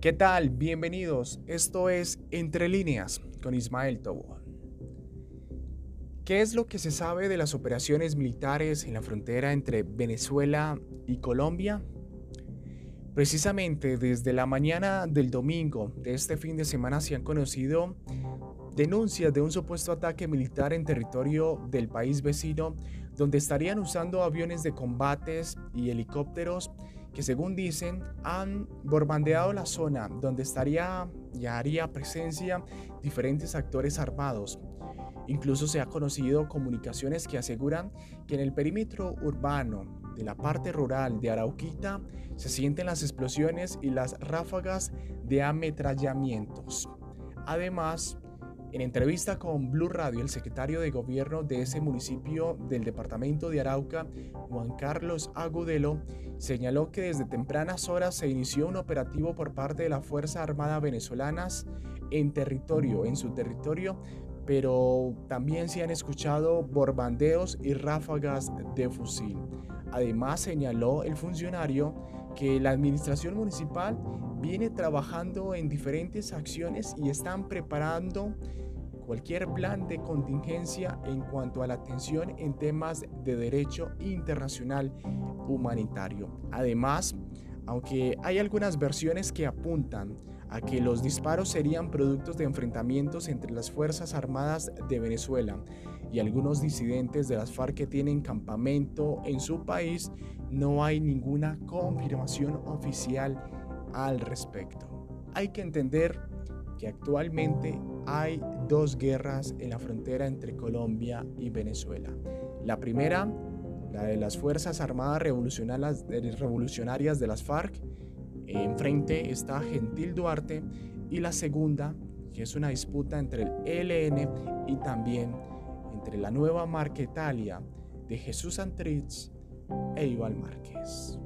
¿Qué tal? Bienvenidos. Esto es Entre líneas con Ismael Tobo. ¿Qué es lo que se sabe de las operaciones militares en la frontera entre Venezuela y Colombia? Precisamente desde la mañana del domingo de este fin de semana se han conocido denuncias de un supuesto ataque militar en territorio del país vecino donde estarían usando aviones de combates y helicópteros que según dicen han borbandeado la zona donde estaría y haría presencia diferentes actores armados. Incluso se ha conocido comunicaciones que aseguran que en el perímetro urbano de la parte rural de Arauquita se sienten las explosiones y las ráfagas de ametrallamientos. Además, en entrevista con Blue Radio, el secretario de gobierno de ese municipio del departamento de Arauca, Juan Carlos Agudelo, señaló que desde tempranas horas se inició un operativo por parte de la Fuerza Armada venezolanas en territorio, en su territorio, pero también se han escuchado borbandeos y ráfagas de fusil. Además, señaló el funcionario que la administración municipal viene trabajando en diferentes acciones y están preparando cualquier plan de contingencia en cuanto a la atención en temas de derecho internacional humanitario. Además, aunque hay algunas versiones que apuntan a que los disparos serían productos de enfrentamientos entre las Fuerzas Armadas de Venezuela y algunos disidentes de las FARC que tienen campamento en su país, no hay ninguna confirmación oficial al respecto. Hay que entender que actualmente hay dos guerras en la frontera entre Colombia y Venezuela. La primera, la de las Fuerzas Armadas Revolucionarias de las FARC, enfrente está Gentil Duarte, y la segunda, que es una disputa entre el ELN y también entre la nueva Marquetalia de Jesús Antrich e Iván Márquez.